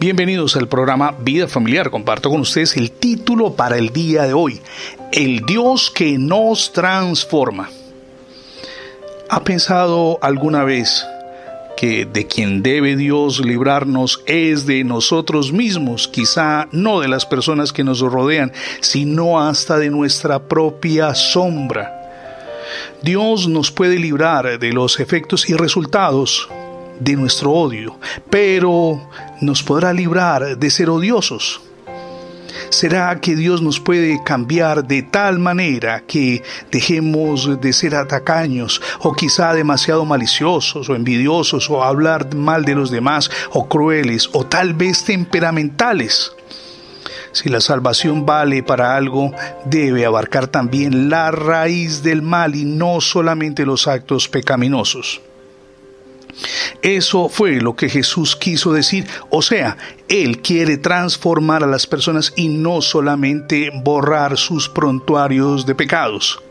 Bienvenidos al programa Vida Familiar. Comparto con ustedes el título para el día de hoy, El Dios que nos transforma. ¿Ha pensado alguna vez que de quien debe Dios librarnos es de nosotros mismos, quizá no de las personas que nos rodean, sino hasta de nuestra propia sombra? Dios nos puede librar de los efectos y resultados de nuestro odio, pero nos podrá librar de ser odiosos. ¿Será que Dios nos puede cambiar de tal manera que dejemos de ser atacaños o quizá demasiado maliciosos o envidiosos o hablar mal de los demás o crueles o tal vez temperamentales? Si la salvación vale para algo, debe abarcar también la raíz del mal y no solamente los actos pecaminosos. Eso fue lo que Jesús quiso decir, o sea, Él quiere transformar a las personas y no solamente borrar sus prontuarios de pecados.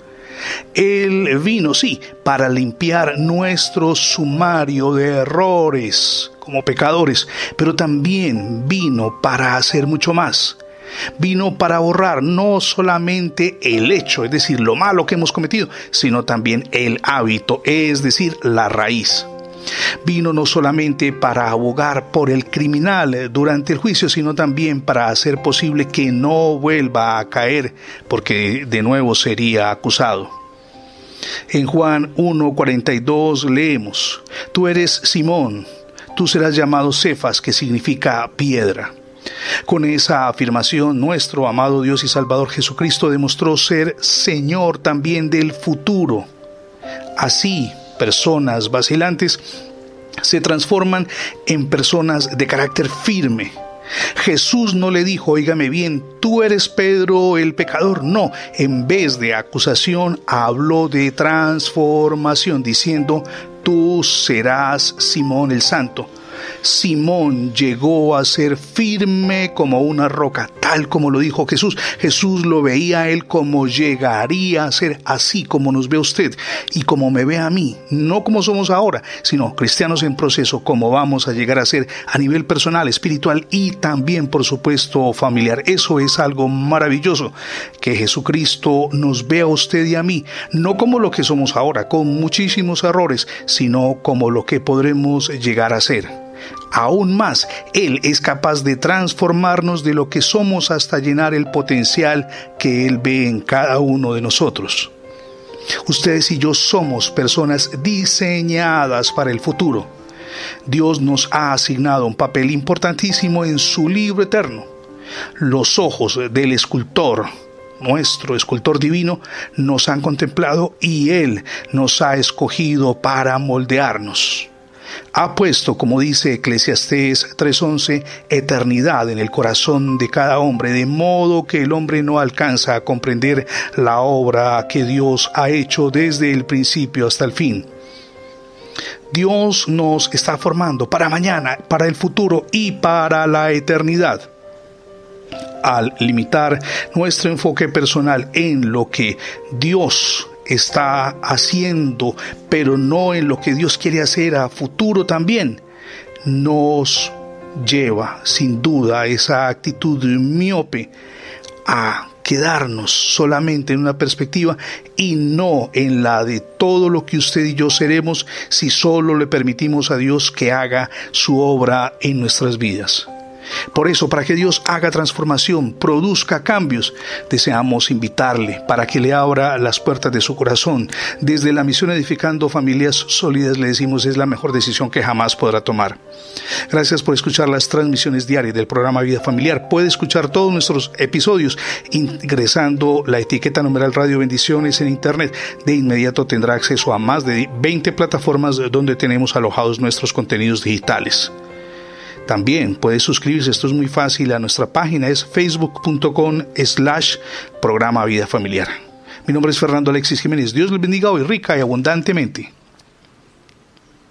Él vino, sí, para limpiar nuestro sumario de errores como pecadores, pero también vino para hacer mucho más. Vino para borrar no solamente el hecho, es decir, lo malo que hemos cometido, sino también el hábito, es decir, la raíz. Vino no solamente para abogar por el criminal durante el juicio, sino también para hacer posible que no vuelva a caer, porque de nuevo sería acusado. En Juan 1.42 leemos, Tú eres Simón, tú serás llamado Cefas, que significa piedra. Con esa afirmación, nuestro amado Dios y Salvador Jesucristo demostró ser Señor también del futuro. Así, personas vacilantes se transforman en personas de carácter firme. Jesús no le dijo, oígame bien, tú eres Pedro el pecador. No, en vez de acusación habló de transformación, diciendo, tú serás Simón el Santo. Simón llegó a ser firme como una roca, tal como lo dijo Jesús. Jesús lo veía a él como llegaría a ser así como nos ve usted y como me ve a mí, no como somos ahora, sino cristianos en proceso, como vamos a llegar a ser a nivel personal, espiritual y también, por supuesto, familiar. Eso es algo maravilloso, que Jesucristo nos vea a usted y a mí, no como lo que somos ahora, con muchísimos errores, sino como lo que podremos llegar a ser. Aún más, Él es capaz de transformarnos de lo que somos hasta llenar el potencial que Él ve en cada uno de nosotros. Ustedes y yo somos personas diseñadas para el futuro. Dios nos ha asignado un papel importantísimo en su libro eterno. Los ojos del escultor, nuestro escultor divino, nos han contemplado y Él nos ha escogido para moldearnos ha puesto, como dice Eclesiastés 3:11, eternidad en el corazón de cada hombre, de modo que el hombre no alcanza a comprender la obra que Dios ha hecho desde el principio hasta el fin. Dios nos está formando para mañana, para el futuro y para la eternidad. Al limitar nuestro enfoque personal en lo que Dios está haciendo, pero no en lo que Dios quiere hacer a futuro también, nos lleva sin duda esa actitud miope a quedarnos solamente en una perspectiva y no en la de todo lo que usted y yo seremos si solo le permitimos a Dios que haga su obra en nuestras vidas. Por eso, para que Dios haga transformación, produzca cambios, deseamos invitarle para que le abra las puertas de su corazón. Desde la misión Edificando Familias Sólidas le decimos es la mejor decisión que jamás podrá tomar. Gracias por escuchar las transmisiones diarias del programa Vida Familiar. Puede escuchar todos nuestros episodios ingresando la etiqueta numeral Radio Bendiciones en Internet. De inmediato tendrá acceso a más de 20 plataformas donde tenemos alojados nuestros contenidos digitales. También puede suscribirse, esto es muy fácil, a nuestra página es facebook.com slash programa vida familiar. Mi nombre es Fernando Alexis Jiménez. Dios les bendiga hoy rica y abundantemente.